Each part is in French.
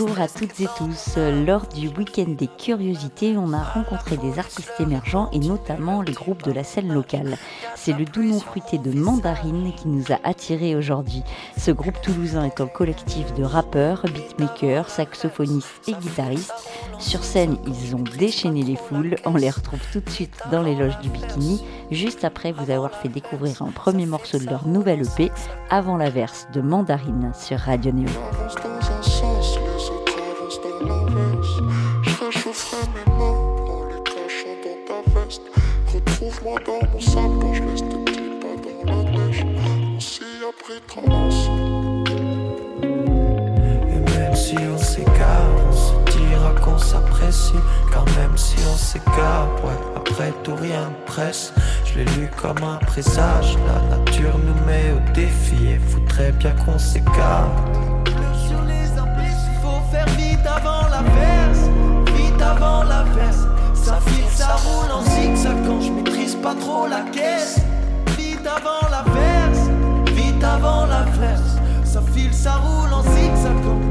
Bonjour à toutes et tous. Lors du week-end des curiosités, on a rencontré des artistes émergents et notamment les groupes de la scène locale. C'est le doux nom fruité de Mandarine qui nous a attirés aujourd'hui. Ce groupe toulousain est un collectif de rappeurs, beatmakers, saxophonistes et guitaristes. Sur scène, ils ont déchaîné les foules. On les retrouve tout de suite dans les loges du bikini, juste après vous avoir fait découvrir un premier morceau de leur nouvelle EP, Avant la verse de Mandarine sur Radio Néo. Retrouve-moi dans mon sac quand je laisse tes petits pas dans la neige. On s'y a pris tendance. Et même si on s'égare, on se dira qu'on s'apprécie. Car même si on s'égare, ouais, après tout rien ne presse. Je l'ai lu comme un présage. La nature nous met au défi et voudrait bien qu'on s'écarte. Sur les abysses, il faut faire vite avant la verse. Vite avant la verse. Ça file, ça roule en zigzag quand je pas trop la caisse. Vite avant la verse, vite avant la verse. Ça file, ça roule en zigzag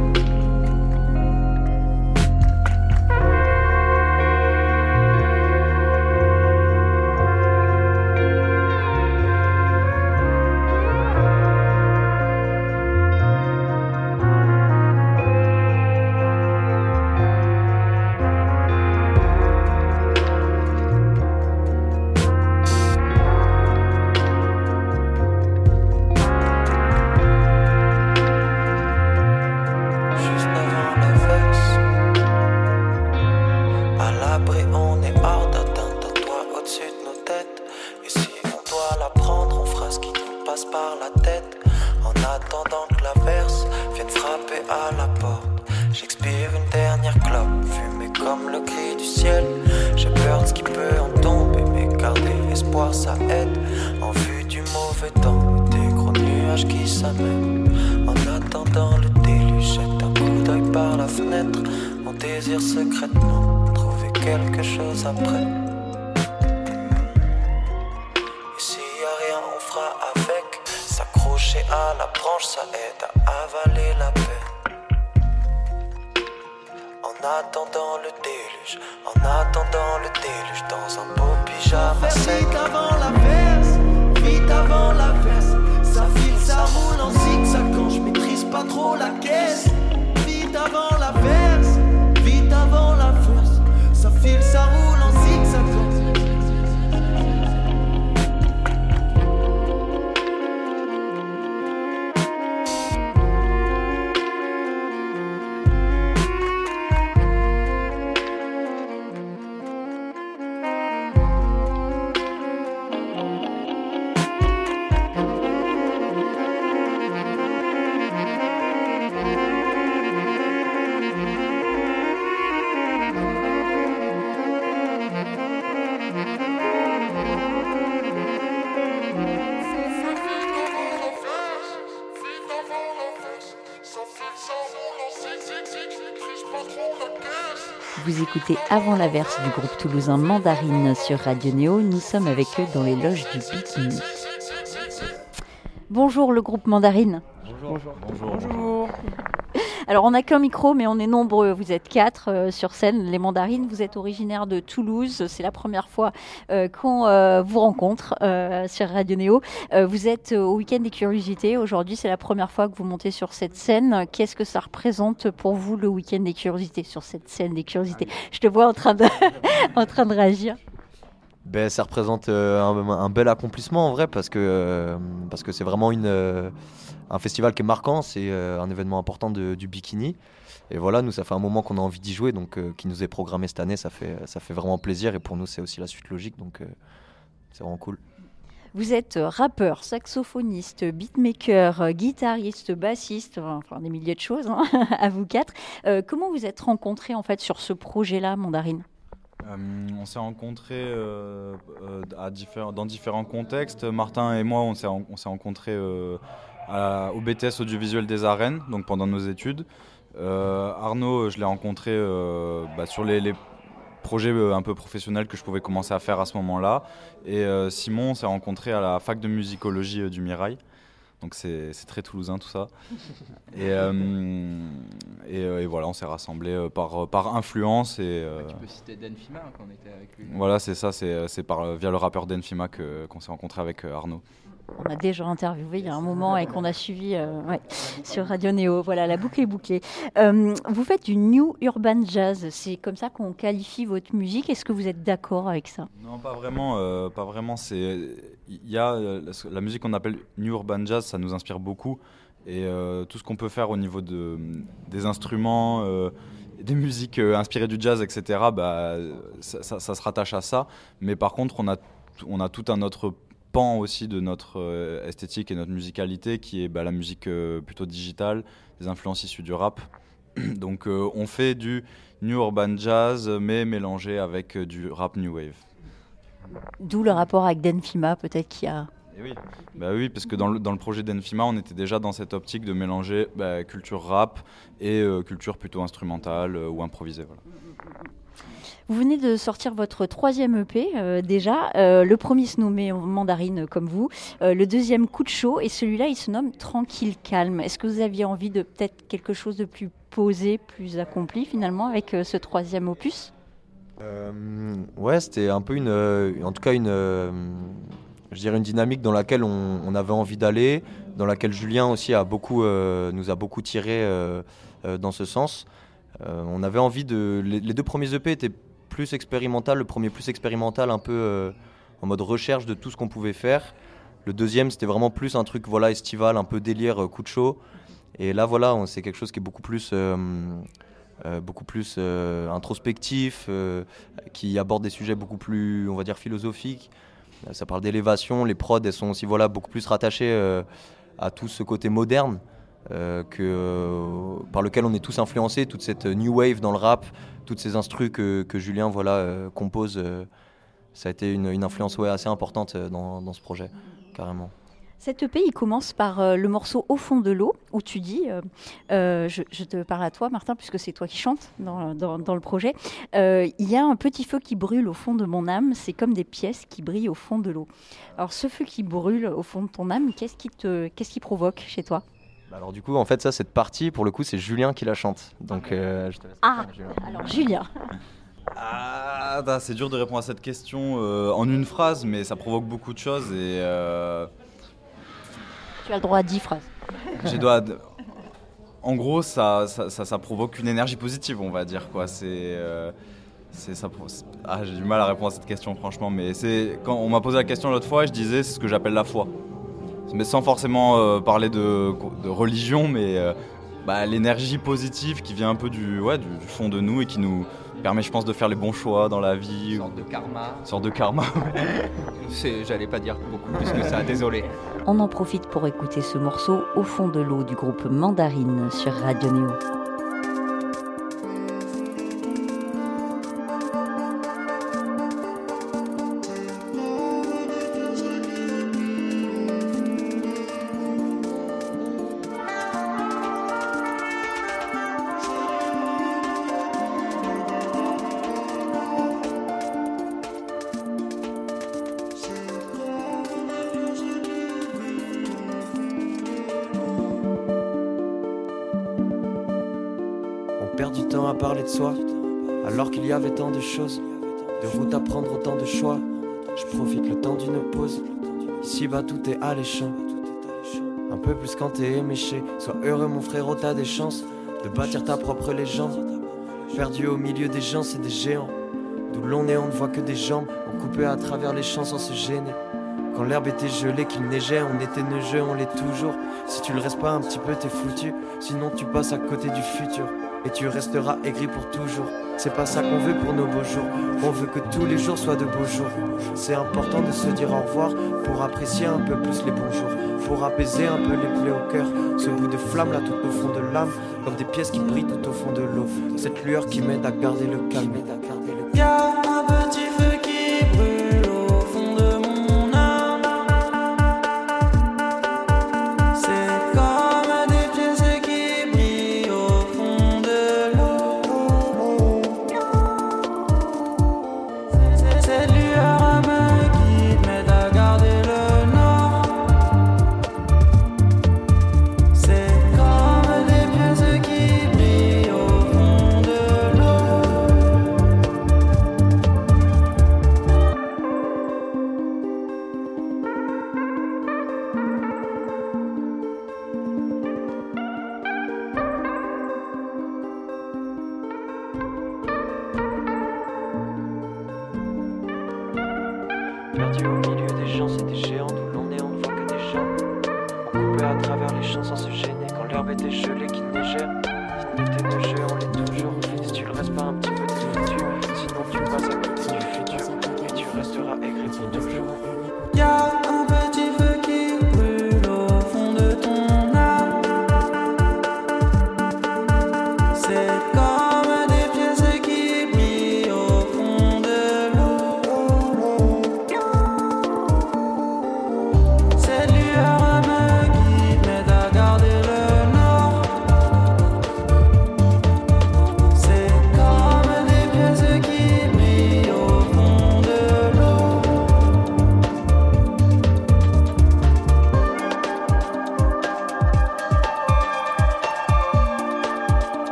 à avaler la peine. En attendant le déluge, en attendant le déluge, dans un beau pyjama sec. Vite avant la verse, vite avant la verse. Ça file, ça roule en zigzag quand je maîtrise pas trop la caisse. Vite avant la verse, vite avant la verse. Ça file, ça roule Vous écoutez Avant la verse du groupe toulousain Mandarine sur Radio Néo. Nous sommes avec eux dans les loges du Bikini. Bonjour le groupe Mandarine. Alors on n'a qu'un micro, mais on est nombreux. Vous êtes quatre euh, sur scène. Les Mandarines, vous êtes originaire de Toulouse. C'est la première fois euh, qu'on euh, vous rencontre sur Radio Néo. Vous êtes au week-end des curiosités. Aujourd'hui, c'est la première fois que vous montez sur cette scène. Qu'est-ce que ça représente pour vous le week-end des curiosités sur cette scène des curiosités? Je te vois en train de, en train de réagir. Ben, ça représente un, un bel accomplissement en vrai parce que parce que c'est vraiment une un festival qui est marquant, c'est euh, un événement important de- du bikini. Et voilà, nous ça fait un moment qu'on a envie d'y jouer, donc euh, qui nous est programmé cette année, ça fait ça fait vraiment plaisir et pour nous c'est aussi la suite logique, donc euh, c'est vraiment cool. Vous êtes rappeur, saxophoniste, beatmaker, guitariste, bassiste, enfin des milliers de choses hein, à vous quatre. Euh, comment vous êtes rencontrés en fait sur ce projet-là, Mandarine? Euh, on s'est rencontrés euh, à diffé- dans différents contextes. Martin et moi, on s'est ren- on s'est rencontrés euh, à- au BTS audiovisuel des arènes, donc pendant nos études. Euh, Arnaud, je l'ai rencontré euh, bah, sur les, les projets euh, un peu professionnels que je pouvais commencer à faire à ce moment-là. Et Simon, on s'est rencontré à la fac de musicologie du Mirail. Donc c'est très toulousain tout ça. Et, et, et voilà, on s'est rassemblés par, par influence. Et, euh, Tu peux citer Dan Fima quand on était avec lui. voilà, c'est ça, c'est par via le rappeur Denfima qu'on s'est rencontré avec Arnaud. On a déjà interviewé il y a un moment et qu'on a suivi euh, ouais, sur Radio Néo. Voilà, la boucle est bouclée. Euh, vous faites du New Urban Jazz. C'est comme ça qu'on qualifie votre musique. Est-ce que vous êtes d'accord avec ça? Non, pas vraiment, euh, pas vraiment. C'est il y a la, musique qu'on appelle New Urban Jazz, ça nous inspire beaucoup et euh, tout ce qu'on peut faire au niveau de des instruments. euh, des musiques euh, inspirées du jazz, etc., bah, ça, ça- ça se rattache à ça. Mais par contre, on a, on a tout un autre pan aussi de notre euh, esthétique et notre musicalité qui est bah, la musique euh, plutôt digitale, des influences issues du rap. Donc euh, on fait du New Urban Jazz, mais mélangé avec du rap New Wave. D'où le rapport avec Dan Fima, peut-être qui a. Et oui. Bah oui, parce que dans le, dans le projet d'Enfima, on était déjà dans cette optique de mélanger bah, culture rap et culture plutôt instrumentale ou improvisée. Voilà. Vous venez de sortir votre troisième EP euh, déjà. Euh, le premier se nommait Mandarine comme vous. Euh, le deuxième Coup de chaud. Et celui-là, il se nomme Tranquille Calme. Est-ce que vous aviez envie de peut-être quelque chose de plus posé, plus accompli finalement avec ce troisième opus? Ouais, c'était un peu une, en tout cas une, je dirais une dynamique dans laquelle on, avait envie d'aller, dans laquelle Julien aussi a beaucoup, nous a beaucoup tiré dans ce sens. On avait envie de, les deux premiers EP étaient plus expérimental, le premier plus expérimental, un peu euh, en mode recherche de tout ce qu'on pouvait faire. Le deuxième, c'était vraiment plus un truc voilà estival, un peu délire, euh, coup de chaud. Et là, voilà, c'est quelque chose qui est beaucoup plus, euh, beaucoup plus introspectif, qui aborde des sujets beaucoup plus, on va dire, philosophiques. Ça parle d'élévation. Les prods, elles sont aussi voilà beaucoup plus rattachées à tout ce côté moderne. Euh, que, euh, par lequel on est tous influencés, toute cette new wave dans le rap, toutes ces instrus que, Julien voilà, euh, compose, ça a été une, influence assez importante dans, ce projet, carrément. Cet EP, il commence par le morceau Au fond de l'eau, où tu dis, je, te parle à toi Martin, puisque c'est toi qui chantes dans, dans- le projet, il y a un petit feu qui brûle au fond de mon âme, c'est comme des pièces qui brillent au fond de l'eau. Alors ce feu qui brûle au fond de ton âme, qu'est-ce qui, te, qu'est-ce qui provoque chez toi? Bah Alors du coup, en fait, ça, cette partie, pour le coup, c'est Julien qui la chante. Donc, euh, je te laisse Ah, Julien. alors Julien, Ah, bah, c'est dur de répondre à cette question euh, en une phrase, mais ça provoque beaucoup de choses et euh, tu as le droit à 10 phrases. j'ai dois. En gros, ça, ça, ça- ça provoque une énergie positive, on va dire quoi. C'est, euh, c'est ça. Ah, j'ai du mal à répondre à cette question, franchement. Mais c'est quand on m'a posé la question l'autre fois, je disais c'est ce que j'appelle la foi. Mais sans forcément euh, parler de, de religion, mais euh, bah, l'énergie positive qui vient un peu du, ouais, du, du fond de nous et qui nous permet, je pense, de faire les bons choix dans la vie. Une sorte de karma. Une sorte de karma. J'allais pas dire beaucoup plus que ça, désolé. On en profite pour écouter ce morceau Au fond de l'eau du groupe Mandarine sur Radio Néo. Sois heureux mon frérot, t'as des chances de bâtir ta propre légende. Perdu au milieu des gens, c'est des géants. D'où l'on est, on ne voit que des jambes. On coupait à travers les champs sans se gêner. Quand l'herbe était gelée, qu'il neigeait, on était neigeux, on l'est toujours. Si tu le restes pas un petit peu, t'es foutu. Sinon, tu passes à côté du futur. Et tu resteras aigri pour toujours. C'est pas ça qu'on veut pour nos beaux jours. On veut que tous les jours soient de beaux jours. C'est important de se dire au revoir pour apprécier un peu plus les bons jours. Pour apaiser un peu les plaies au cœur. Ce bout de flamme là tout au fond de l'âme. Comme des pièces qui brillent tout au fond de l'eau. Cette lueur qui m'aide à garder le calme. Y a un petit feu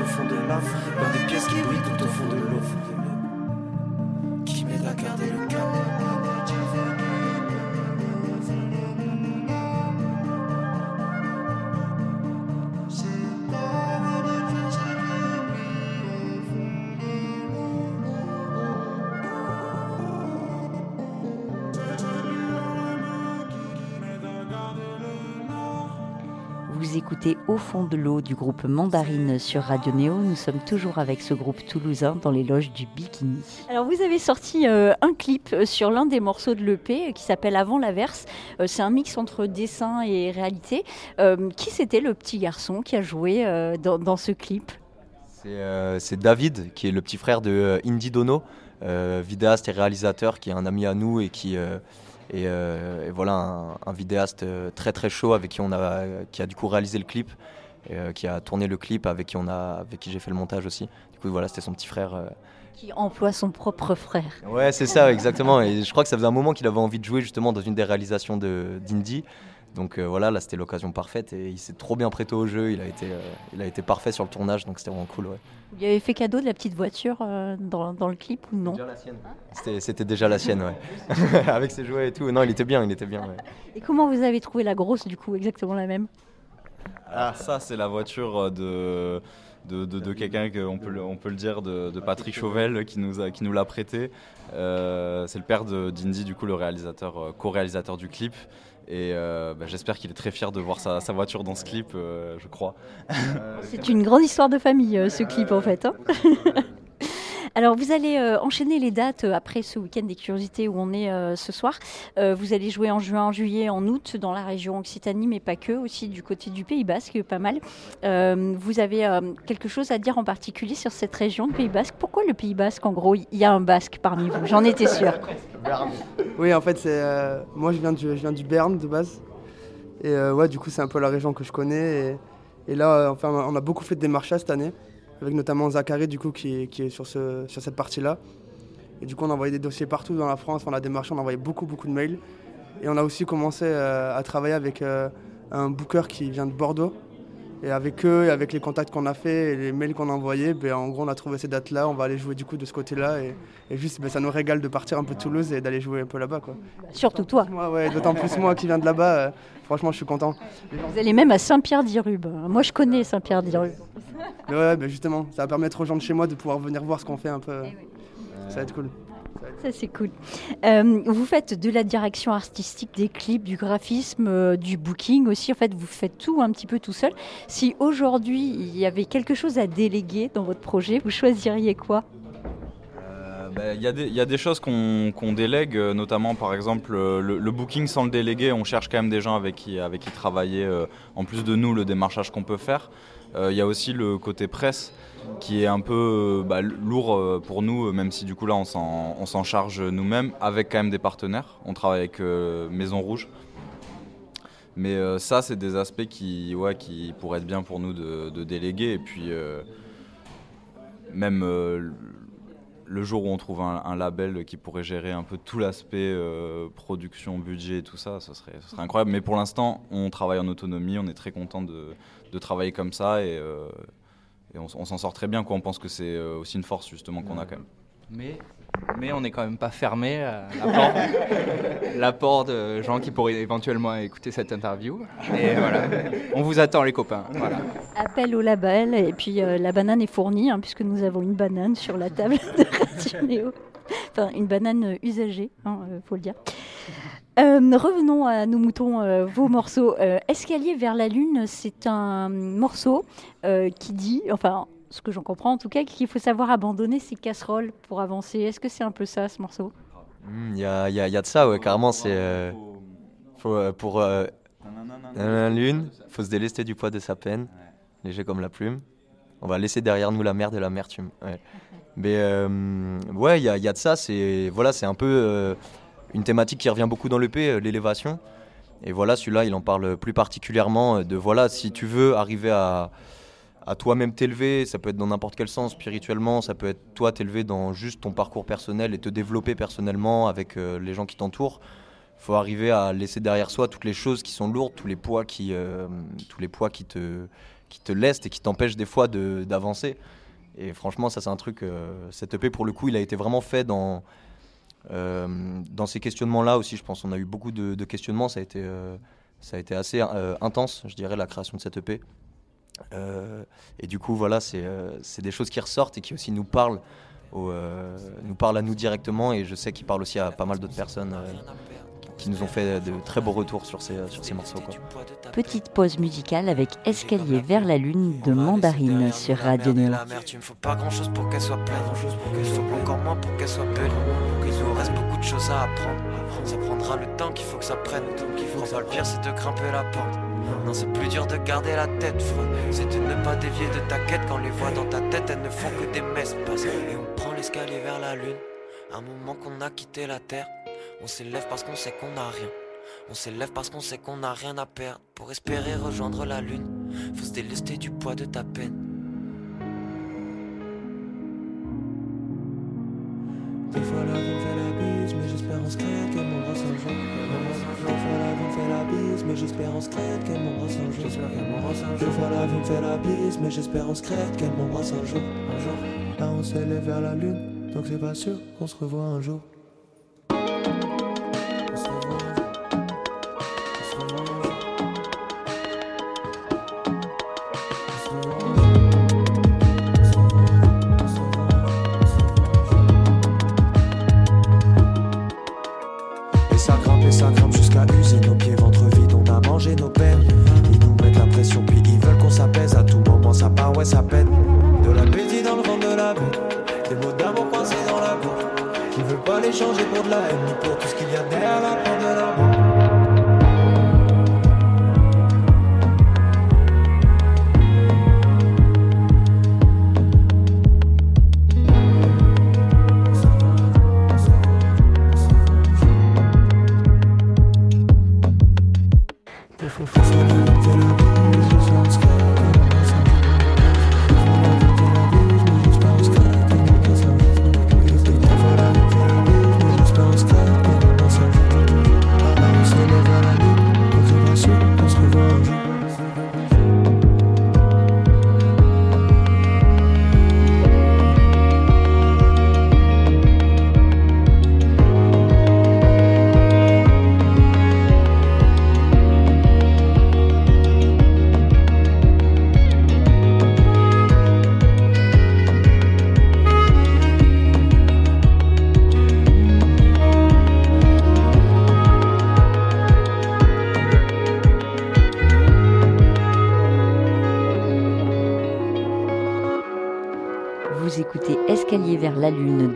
au fond de l'âme, dans des pièces qui brillent tout au fond de l'eau. Vous écoutez Au fond de l'eau du groupe Mandarine sur Radio Néo. Nous sommes toujours avec ce groupe toulousain dans les loges du Bikini. Alors vous avez sorti euh, un clip euh, sur l'un des morceaux de l'EP euh, qui s'appelle Avant l'averse. Euh, C'est un mix entre dessin et réalité. Euh, qui c'était le petit garçon qui a joué euh, dans, dans ce clip? C'est euh, c'est David, qui est le petit frère de euh, Indy Dono, euh, vidéaste et réalisateur, qui est un ami à nous et qui euh, et voilà, un, un vidéaste euh, très très chaud avec qui on a, qui a du coup réalisé le clip, et, euh, qui a tourné le clip, avec qui, on a, avec qui j'ai fait le montage aussi. Du coup, voilà, c'était son petit frère. Qui emploie son propre frère. Ouais, c'est ça, exactement. Et je crois que ça faisait un moment qu'il avait envie de jouer justement dans une des réalisations de- d'Indy. Donc euh, voilà, là c'était l'occasion parfaite et il s'est trop bien prêté au jeu. Il a été, euh, il a été parfait sur le tournage, donc c'était vraiment cool. Ouais. Vous lui avez fait cadeau de la petite voiture euh, dans, dans le clip ou non? C'était c'était déjà la sienne, ouais. Avec ses jouets et tout. Non, il était bien, il était bien. ouais. Et comment vous avez trouvé la grosse du coup Exactement la même? Alors ça, c'est la voiture de, de, de- de quelqu'un, que on peut, le- on peut le dire, de, de Patrick Chauvel, qui nous, a- qui nous l'a prêté. Euh, c'est le père de d'Indy, du coup, le réalisateur, co-réalisateur du clip. Et euh, bah, j'espère qu'il est très fier de voir sa, sa voiture dans ce clip, euh, je crois. C'est une grande histoire de famille, euh, ce clip en fait. hein. Alors, vous allez euh, enchaîner les dates euh, après ce week-end des curiosités où on est euh, ce soir. Vous allez jouer en juin, en juillet, en août dans la région Occitanie, mais pas que, aussi du côté du Pays Basque, pas mal. Vous avez quelque chose à dire en particulier sur cette région, le Pays Basque? Pourquoi le Pays Basque En gros, il y a un Basque parmi vous, j'en étais sûre. Oui, en fait, c'est moi je viens du je viens du Berne de base. Et ouais, du coup, c'est un peu la région que je connais. Et, et là, enfin, on a beaucoup fait de démarchage cette année, avec notamment Zachary, du coup, qui, est- sur cette partie-là. Et du coup, on a envoyé des dossiers partout dans la France. On a démarché, on a envoyé beaucoup, beaucoup de mails. Et on a aussi commencé euh, à travailler avec euh, un booker qui vient de Bordeaux. Et avec eux, et avec les contacts qu'on a fait et les mails qu'on a envoyés, ben, en gros, on a trouvé ces dates-là. On va aller jouer du coup de ce côté-là. Et, et juste, ben, ça nous régale de partir un peu de Toulouse et d'aller jouer un peu là-bas. Quoi. Surtout toi. Moi, ouais, d'autant plus moi qui viens de là-bas. euh, franchement, je suis content. Vous allez même à Saint-Pierre-d'Irube. Moi, je connais Saint-Pierre-d'Irube. Mais ouais, ben, justement, ça va permettre aux gens de chez moi de pouvoir venir voir ce qu'on fait un peu. Ça va être cool. Ça, c'est cool. Euh, vous faites de la direction artistique, des clips, du graphisme, euh, du booking aussi. En fait, vous faites tout un petit peu tout seul. Si aujourd'hui, il y avait quelque chose à déléguer dans votre projet, vous choisiriez quoi? Euh, bah, Il y, a des- choses qu'on qu'on délègue, notamment par exemple le, booking sans le déléguer, on cherche quand même des gens avec qui, travailler, en plus de nous, le démarchage qu'on peut faire. Euh, Il y a aussi le côté presse qui est un peu euh, bah, lourd euh, pour nous, même si du coup là on s'en charge nous-mêmes, avec quand même des partenaires. On travaille avec Maison Rouge. Mais ça, c'est des aspects qui, ouais, qui pourraient être bien pour nous de, déléguer. Et puis, même le jour où on trouve un, label qui pourrait gérer un peu tout l'aspect production, budget et tout ça, ce serait, ce serait incroyable. Mais pour l'instant, on travaille en autonomie, on est très content de, de travailler comme ça et, euh, et on, s'en sort très bien. Quoi. On pense que c'est euh, aussi une force justement qu'on a quand même. Mais, mais on n'est quand même pas fermé à l'apport, de gens qui pourraient éventuellement écouter cette interview. Et voilà, on vous attend les copains. Voilà. Appel au label et puis euh, la banane est fournie hein, puisque nous avons une banane sur la table de Radio Néo. Enfin, une banane euh, usagée, hein, euh, faut le dire. Euh, revenons à nos moutons, euh, vos morceaux. Euh, Escalier vers la lune, c'est un morceau qui dit, enfin, ce que j'en comprends en tout cas, qu'il faut savoir abandonner ses casseroles pour avancer. Est-ce que c'est un peu ça, ce morceau? Il y, a, y a- y a de ça, ouais, carrément. C'est faut, pour la lune, faut se délester du poids de sa peine, léger comme la plume. On va laisser derrière nous la mer de l'amertume. Ouais. Mais ouais, il y a, y a de ça. C'est voilà, c'est un peu une thématique qui revient beaucoup dans l'EP, euh, l'élévation. Et voilà, celui-là, il en parle plus particulièrement euh, de voilà, si tu veux arriver à, toi-même t'élever, ça peut être dans n'importe quel sens, spirituellement, ça peut être toi t'élever dans juste ton parcours personnel et te développer personnellement avec euh, les gens qui t'entourent. faut arriver à laisser derrière soi toutes les choses qui sont lourdes, tous les poids qui, tous les poids qui te, qui te lestent et qui t'empêchent des fois d'avancer. Et franchement, ça c'est un truc, cette EP pour le coup, il a été vraiment fait dans, dans ces questionnements-là aussi, je pense. On a eu beaucoup de, questionnements, ça a été, euh, ça a été assez euh, intense, je dirais, la création de cette EP. Euh, et du coup, voilà, c'est euh, des choses qui ressortent et qui aussi nous parlent, euh, nous à nous directement. Et je sais qu'ils parlent aussi à pas mal d'autres personnes euh, qui nous ont fait de très beaux retours sur ces, sur ces morceaux. Quoi. Petite pause musicale avec Escalier vers la lune de Mandarine sur Radio Néo. L'amertume, faut pas grand chose pour qu'elle soit pleine. Il faut encore moins pour qu'elle soit belle. Il nous reste beaucoup de choses à apprendre. Ça prendra le temps qu'il faut que ça prenne. Prends pas le pire, c'est de grimper la pente. Non, c'est plus dur de garder la tête froide. C'est de ne pas dévier de ta quête quand les voix dans ta tête, elles ne font que des messes passent. Et on prend l'escalier vers la lune. Un moment qu'on a quitté la terre. On s'élève parce qu'on sait qu'on n'a rien. On s'élève parce qu'on sait qu'on n'a rien à perdre. Pour espérer rejoindre la lune, faut se délester du poids de ta peine. Des fois la vie me fait la bise, mais j'espère en secret qu'elle m'embrasse un jour. Des fois la vie me fait la bise, mais j'espère en secret qu'elle m'embrasse un jour. Des fois la vie me fait la bise, mais j'espère en secret qu'elle m'embrasse un jour. Un jour. Là on s'élève vers la lune, donc c'est pas sûr qu'on se revoit un jour. Veulent pas les changer pour de la haine, pour tout ce qu'il y a derrière la porte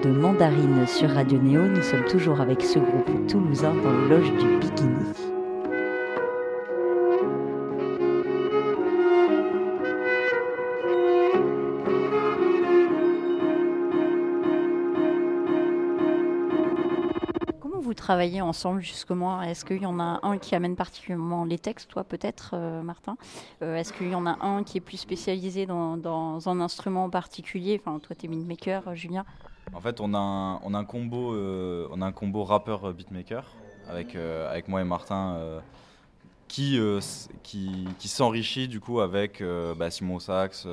de Mandarine sur Radio Néo. Nous sommes toujours avec ce groupe toulousain dans le loge du Bikini. Comment vous travaillez ensemble justement? Est-ce qu'il y en a un qui amène particulièrement les textes, toi peut-être, euh, Martin? Euh, Est-ce qu'il y en a un qui est plus spécialisé dans, un instrument en particulier? Enfin, toi, t'es beatmaker, Julien. En fait, on a un, a combo, euh, on a un combo rappeur euh, beatmaker avec, euh, avec moi et Martin qui, qui, s'enrichit du coup avec bah, Simon sax,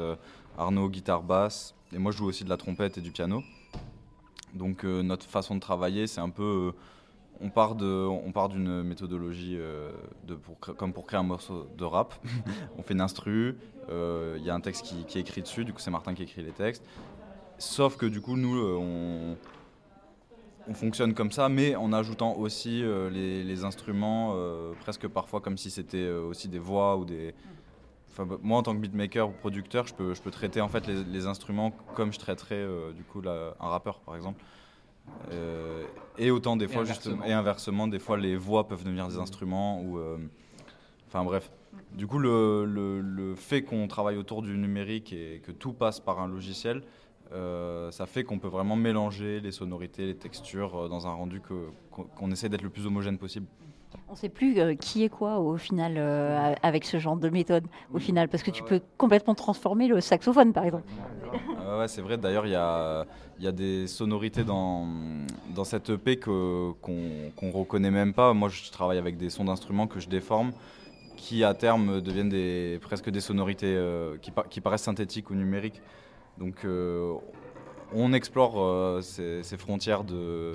Arnaud guitare basse et moi je joue aussi de la trompette et du piano. Donc notre façon de travailler, c'est un peu, on part de, on part d'une méthodologie de pour comme pour créer un morceau de rap. on fait une instru, il y a un texte qui, qui est écrit dessus, du coup c'est Martin qui écrit les textes. Sauf que du coup, nous, euh, on, on fonctionne comme ça, mais en ajoutant aussi euh, les, les instruments, euh, presque parfois comme si c'était euh, aussi des voix ou des. Enfin, bah, moi, en tant que beatmaker ou producteur, je peux, je peux traiter en fait les, les instruments comme je traiterais du coup un rappeur, par exemple. Et autant des Et fois inversement. justement, et inversement, des fois les voix peuvent devenir des instruments ou. Enfin bref. Du coup, le, le- le fait qu'on travaille autour du numérique et que tout passe par un logiciel, ça fait qu'on peut vraiment mélanger les sonorités, les textures euh, dans un rendu qu'on qu'on essaie d'être le plus homogène possible. On ne sait plus euh, qui est quoi au final euh, avec ce genre de méthode, au final, parce que tu peux complètement transformer le saxophone, par exemple. Euh, ouais, c'est vrai. D'ailleurs, il y a, il y a des sonorités dans, dans cette EP qu'on qu'on reconnaît même pas. Moi, je travaille avec des sons d'instruments que je déforme, qui à terme deviennent des, presque des sonorités euh, qui paraissent synthétiques ou numériques. Donc, euh, on explore euh, ces, frontières de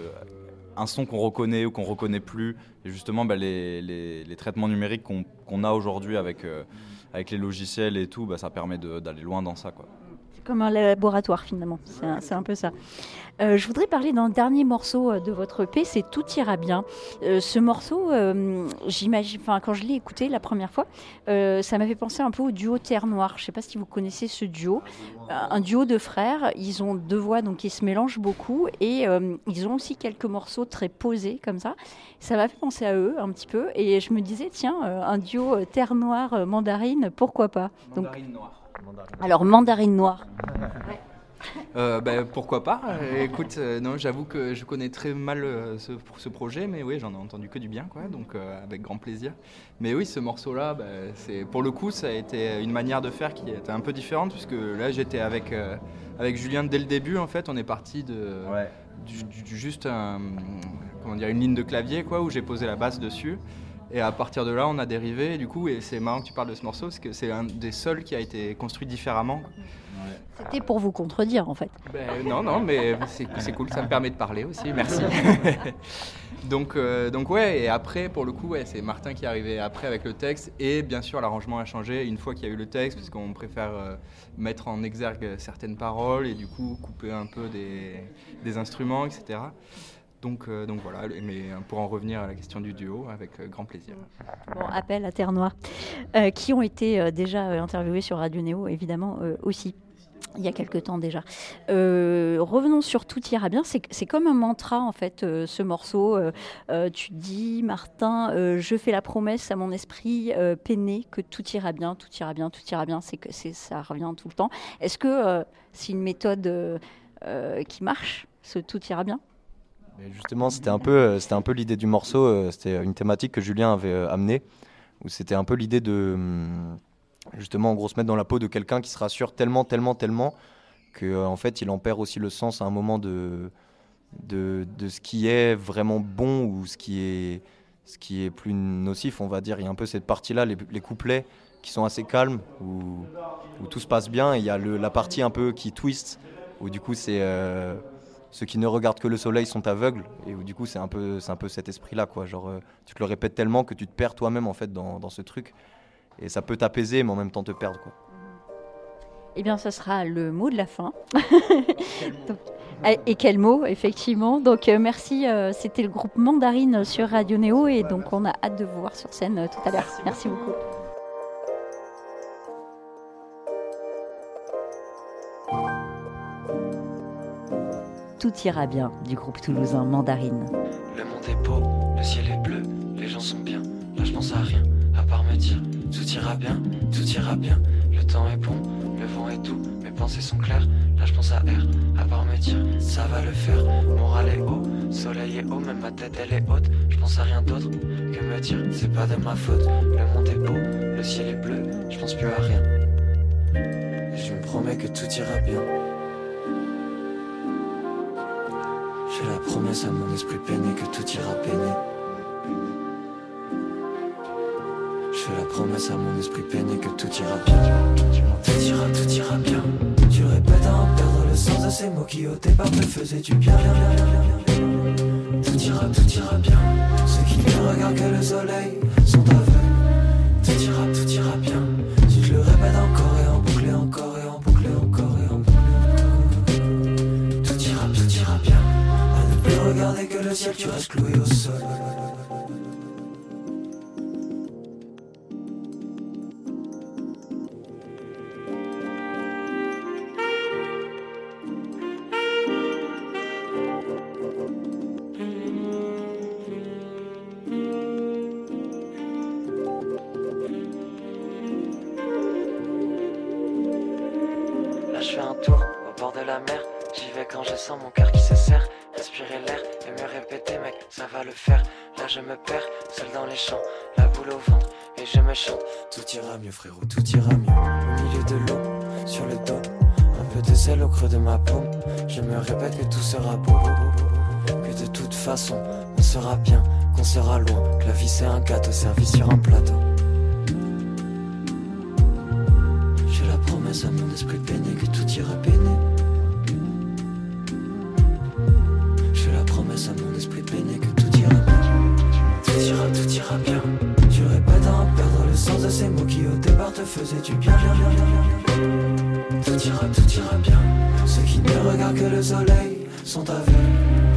un son qu'on reconnaît ou qu'on reconnaît plus. Et justement, bah, les, traitements numériques qu'on a aujourd'hui avec, euh, avec les logiciels et tout, bah, ça permet d'aller loin dans ça. Comme un laboratoire, finalement. C'est un, peu ça. Euh, je voudrais parler d'un dernier morceau euh, de votre EP, c'est Tout ira bien. Euh, ce morceau, quand je l'ai écouté la première fois, ça m'a fait penser un peu au duo Terre Noire. Je ne sais pas si vous connaissez ce duo. Un duo de frères. Ils ont deux voix donc qui se mélangent beaucoup et ils ont aussi quelques morceaux très posés comme ça. Ça m'a fait penser à eux un petit peu et je me disais tiens un duo Terre Noire mandarine pourquoi pas? Donc Mandarine alors mandarine noire. Euh, bah, pourquoi pas Écoute, euh, non, j'avoue que je connais très mal euh, ce, ce projet, mais oui, j'en ai entendu que du bien, quoi, donc euh, avec grand plaisir. Mais oui, ce morceau-là, bah, c'est pour le coup, ça a été une manière de faire qui était un peu différente, puisque là, j'étais avec euh, avec Julien dès le début. En fait, on est parti de du- juste un, comment dire, une ligne de clavier, quoi, où j'ai posé la basse dessus. Et à partir de là, on a dérivé. Et du coup, et c'est marrant que tu parles de ce morceau, parce que c'est un des seuls qui a été construit différemment. C'était pour vous contredire en fait. Ben, non, non, mais c'est c'est cool, ça me permet de parler aussi, merci. donc, euh, donc ouais, et après, pour le coup, ouais, c'est Martin qui est arrivé après avec le texte, et bien sûr, l'arrangement a changé une fois qu'il y a eu le texte, parce qu'on préfère euh, mettre en exergue certaines paroles, et du coup, couper un peu des, des instruments, etc. Donc, euh, donc voilà, mais pour en revenir à la question du duo, avec euh, grand plaisir. Bon, appel à Terre Noire, euh, qui ont été euh, déjà euh, interviewés sur Radio Néo, évidemment, euh, aussi. Il y a quelque temps déjà. Euh, revenons sur Tout ira bien. C'est comme un mantra, en fait, euh, ce morceau. Euh, euh, tu dis, Martin, euh, je fais la promesse à mon esprit euh, peiné que tout ira bien, tout ira bien, tout ira bien. C'est que ça revient tout le temps. Est-ce que euh, c'est une méthode euh, euh, qui marche, ce Tout ira bien? Justement, c'était un peu, euh, c'était un peu l'idée du morceau. euh, C'était une thématique que Julien avait euh, amenée, où c'était un peu l'idée de, hum, justement, en gros, se mettre dans la peau de quelqu'un qui se rassure tellement, tellement, tellement, que en fait, il en perd aussi le sens à un moment de, ce qui est vraiment bon ou ce qui est, plus nocif, on va dire. Il y a un peu cette partie-là, les, les couplets qui sont assez calmes, où, tout se passe bien, et il y a la partie un peu qui twist, où du coup, c'est ceux qui ne regardent que le soleil sont aveugles, et où du coup, c'est un peu, c'est un peu cet esprit-là, quoi. Genre, euh, tu te le répètes tellement que tu te perds toi-même, en fait, dans, dans ce truc, et ça peut t'apaiser, mais en même temps te perdre, quoi. Eh bien, ce sera le mot de la fin. Donc, et- quel mot, effectivement. Donc, euh, merci. euh, C'était le groupe Mandarine sur Radio Néo. Et donc, on a hâte de vous voir sur scène euh, tout à l'heure. Merci beaucoup. Tout ira bien du groupe toulousain Mandarine. Le monde est beau, le ciel est bleu, les gens sont bien. Là je pense à rien, à part me dire tout ira bien, tout ira bien. Le temps est bon, le vent est doux, mes pensées sont claires. Là je pense à R, à part me dire ça va le faire. Moral est haut, soleil est haut, même ma tête elle est haute. Je pense à rien d'autre que me dire c'est pas de ma faute. Le monde est beau, le ciel est bleu, je pense plus à rien. Je me promets que tout ira bien. J'ai la promesse à mon esprit peiné que tout ira peiné. Je fais la promesse à mon esprit peiné que tout ira bien. Tout ira, tout ira bien. Tu répètes à en perdre le sens de ces mots qui au départ te faisaient du bien. Tout ira, tout ira bien. Ceux qui ne regardent que le soleil sont aveugles. Le ciel, tu restes cloué au sol. Là je fais un tour au bord de la mer J'y vais quand je sens mon cœur qui se serre L'air et me répéter mec ça va le faire. Là je me perds seul dans les champs. La boule au ventre et je me chante. Tout ira mieux frérot tout ira mieux. Au milieu de l'eau sur le dos Un peu de sel au creux de ma paume Je me répète que tout sera beau Que de toute façon on sera bien Qu'on sera loin Que la vie c'est un gâteau servi sur un plateau. J'ai la promesse à mon esprit peiné que tout ira peiné. Sens de ces mots qui au départ te faisaient du bien. Tout ira, tout ira bien. Ceux qui ne regardent que le soleil sont aveugles. Tout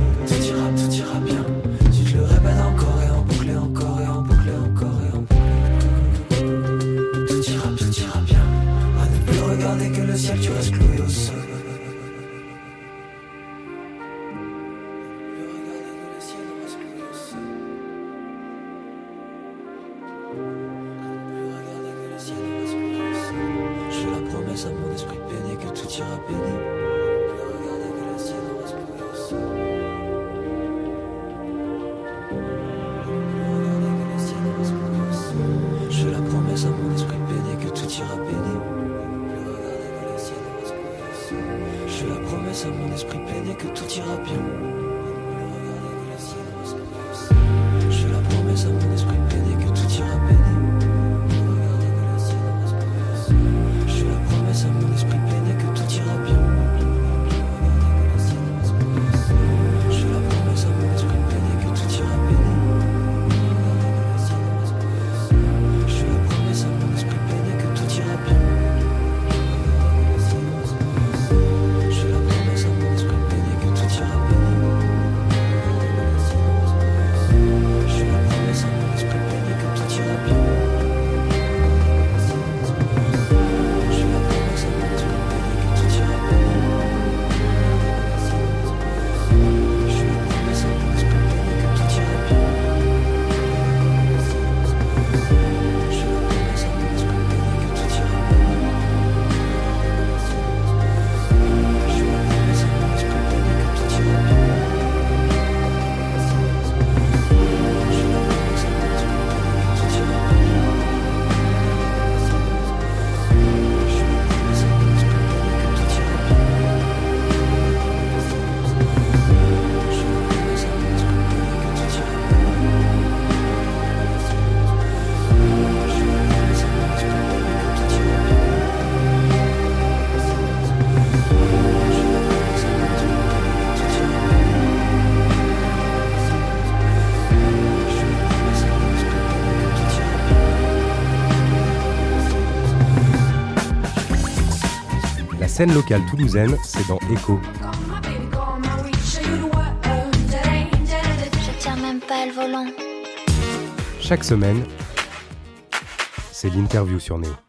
scène locale toulousaine, c'est dans Echo. Je tiens même pas le volant. Chaque semaine, c'est l'interview sur Néo.